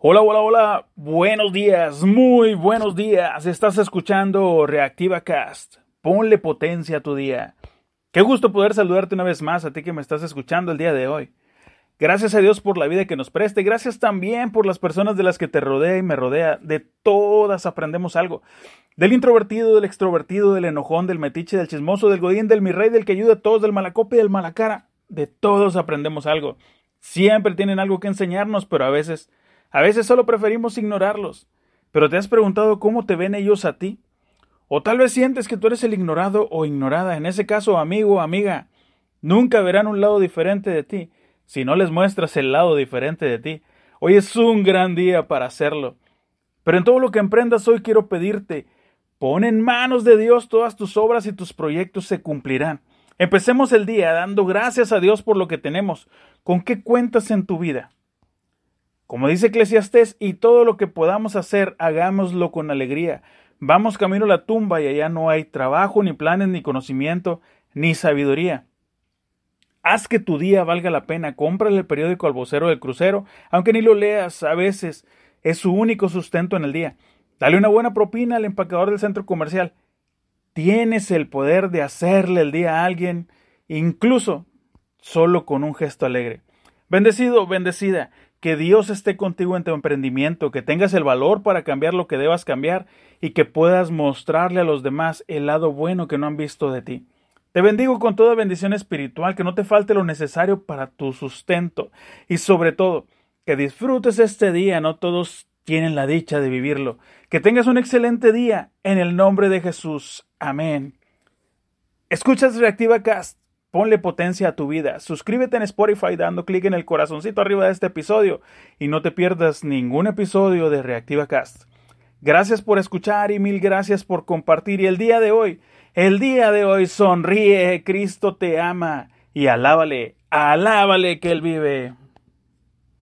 Hola, hola, hola. Buenos días, muy buenos días. Estás escuchando Reactiva Cast. Ponle potencia a tu día. Qué gusto poder saludarte una vez más a ti que me estás escuchando el día de hoy. Gracias a Dios por la vida que nos preste. Gracias también por las personas de las que te rodea y me rodea. De todas aprendemos algo. Del introvertido, del extrovertido, del enojón, del metiche, del chismoso, del godín, del mi rey, del que ayuda a todos, del malacope y del malacara. De todos aprendemos algo. Siempre tienen algo que enseñarnos, pero a veces a veces solo preferimos ignorarlos. Pero ¿te has preguntado cómo te ven ellos a ti? O tal vez sientes que tú eres el ignorado o ignorada. En ese caso, amigo o amiga, nunca verán un lado diferente de ti si no les muestras el lado diferente de ti. Hoy es un gran día para hacerlo. Pero en todo lo que emprendas hoy quiero pedirte, pon en manos de Dios todas tus obras y tus proyectos se cumplirán. Empecemos el día dando gracias a Dios por lo que tenemos. ¿Con qué cuentas en tu vida? Como dice Eclesiastés, y todo lo que podamos hacer, hagámoslo con alegría. Vamos camino a la tumba y allá no hay trabajo, ni planes, ni conocimiento, ni sabiduría. Haz que tu día valga la pena. Cómprale el periódico al vocero del crucero, aunque ni lo leas, a veces es su único sustento en el día. Dale una buena propina al empacador del centro comercial. Tienes el poder de hacerle el día a alguien, incluso solo con un gesto alegre. Bendecido, bendecida, que Dios esté contigo en tu emprendimiento, que tengas el valor para cambiar lo que debas cambiar y que puedas mostrarle a los demás el lado bueno que no han visto de ti. Te bendigo con toda bendición espiritual, que no te falte lo necesario para tu sustento y sobre todo, que disfrutes este día, no todos tienen la dicha de vivirlo. Que tengas un excelente día en el nombre de Jesús. Amén. Escuchas Reactiva Cast Ponle potencia a tu vida. Suscríbete en Spotify dando clic en el corazoncito arriba de este episodio y no te pierdas ningún episodio de Reactiva Cast. Gracias por escuchar y mil gracias por compartir. Y el día de hoy, el día de hoy sonríe, Cristo te ama y alábale, alábale que Él vive.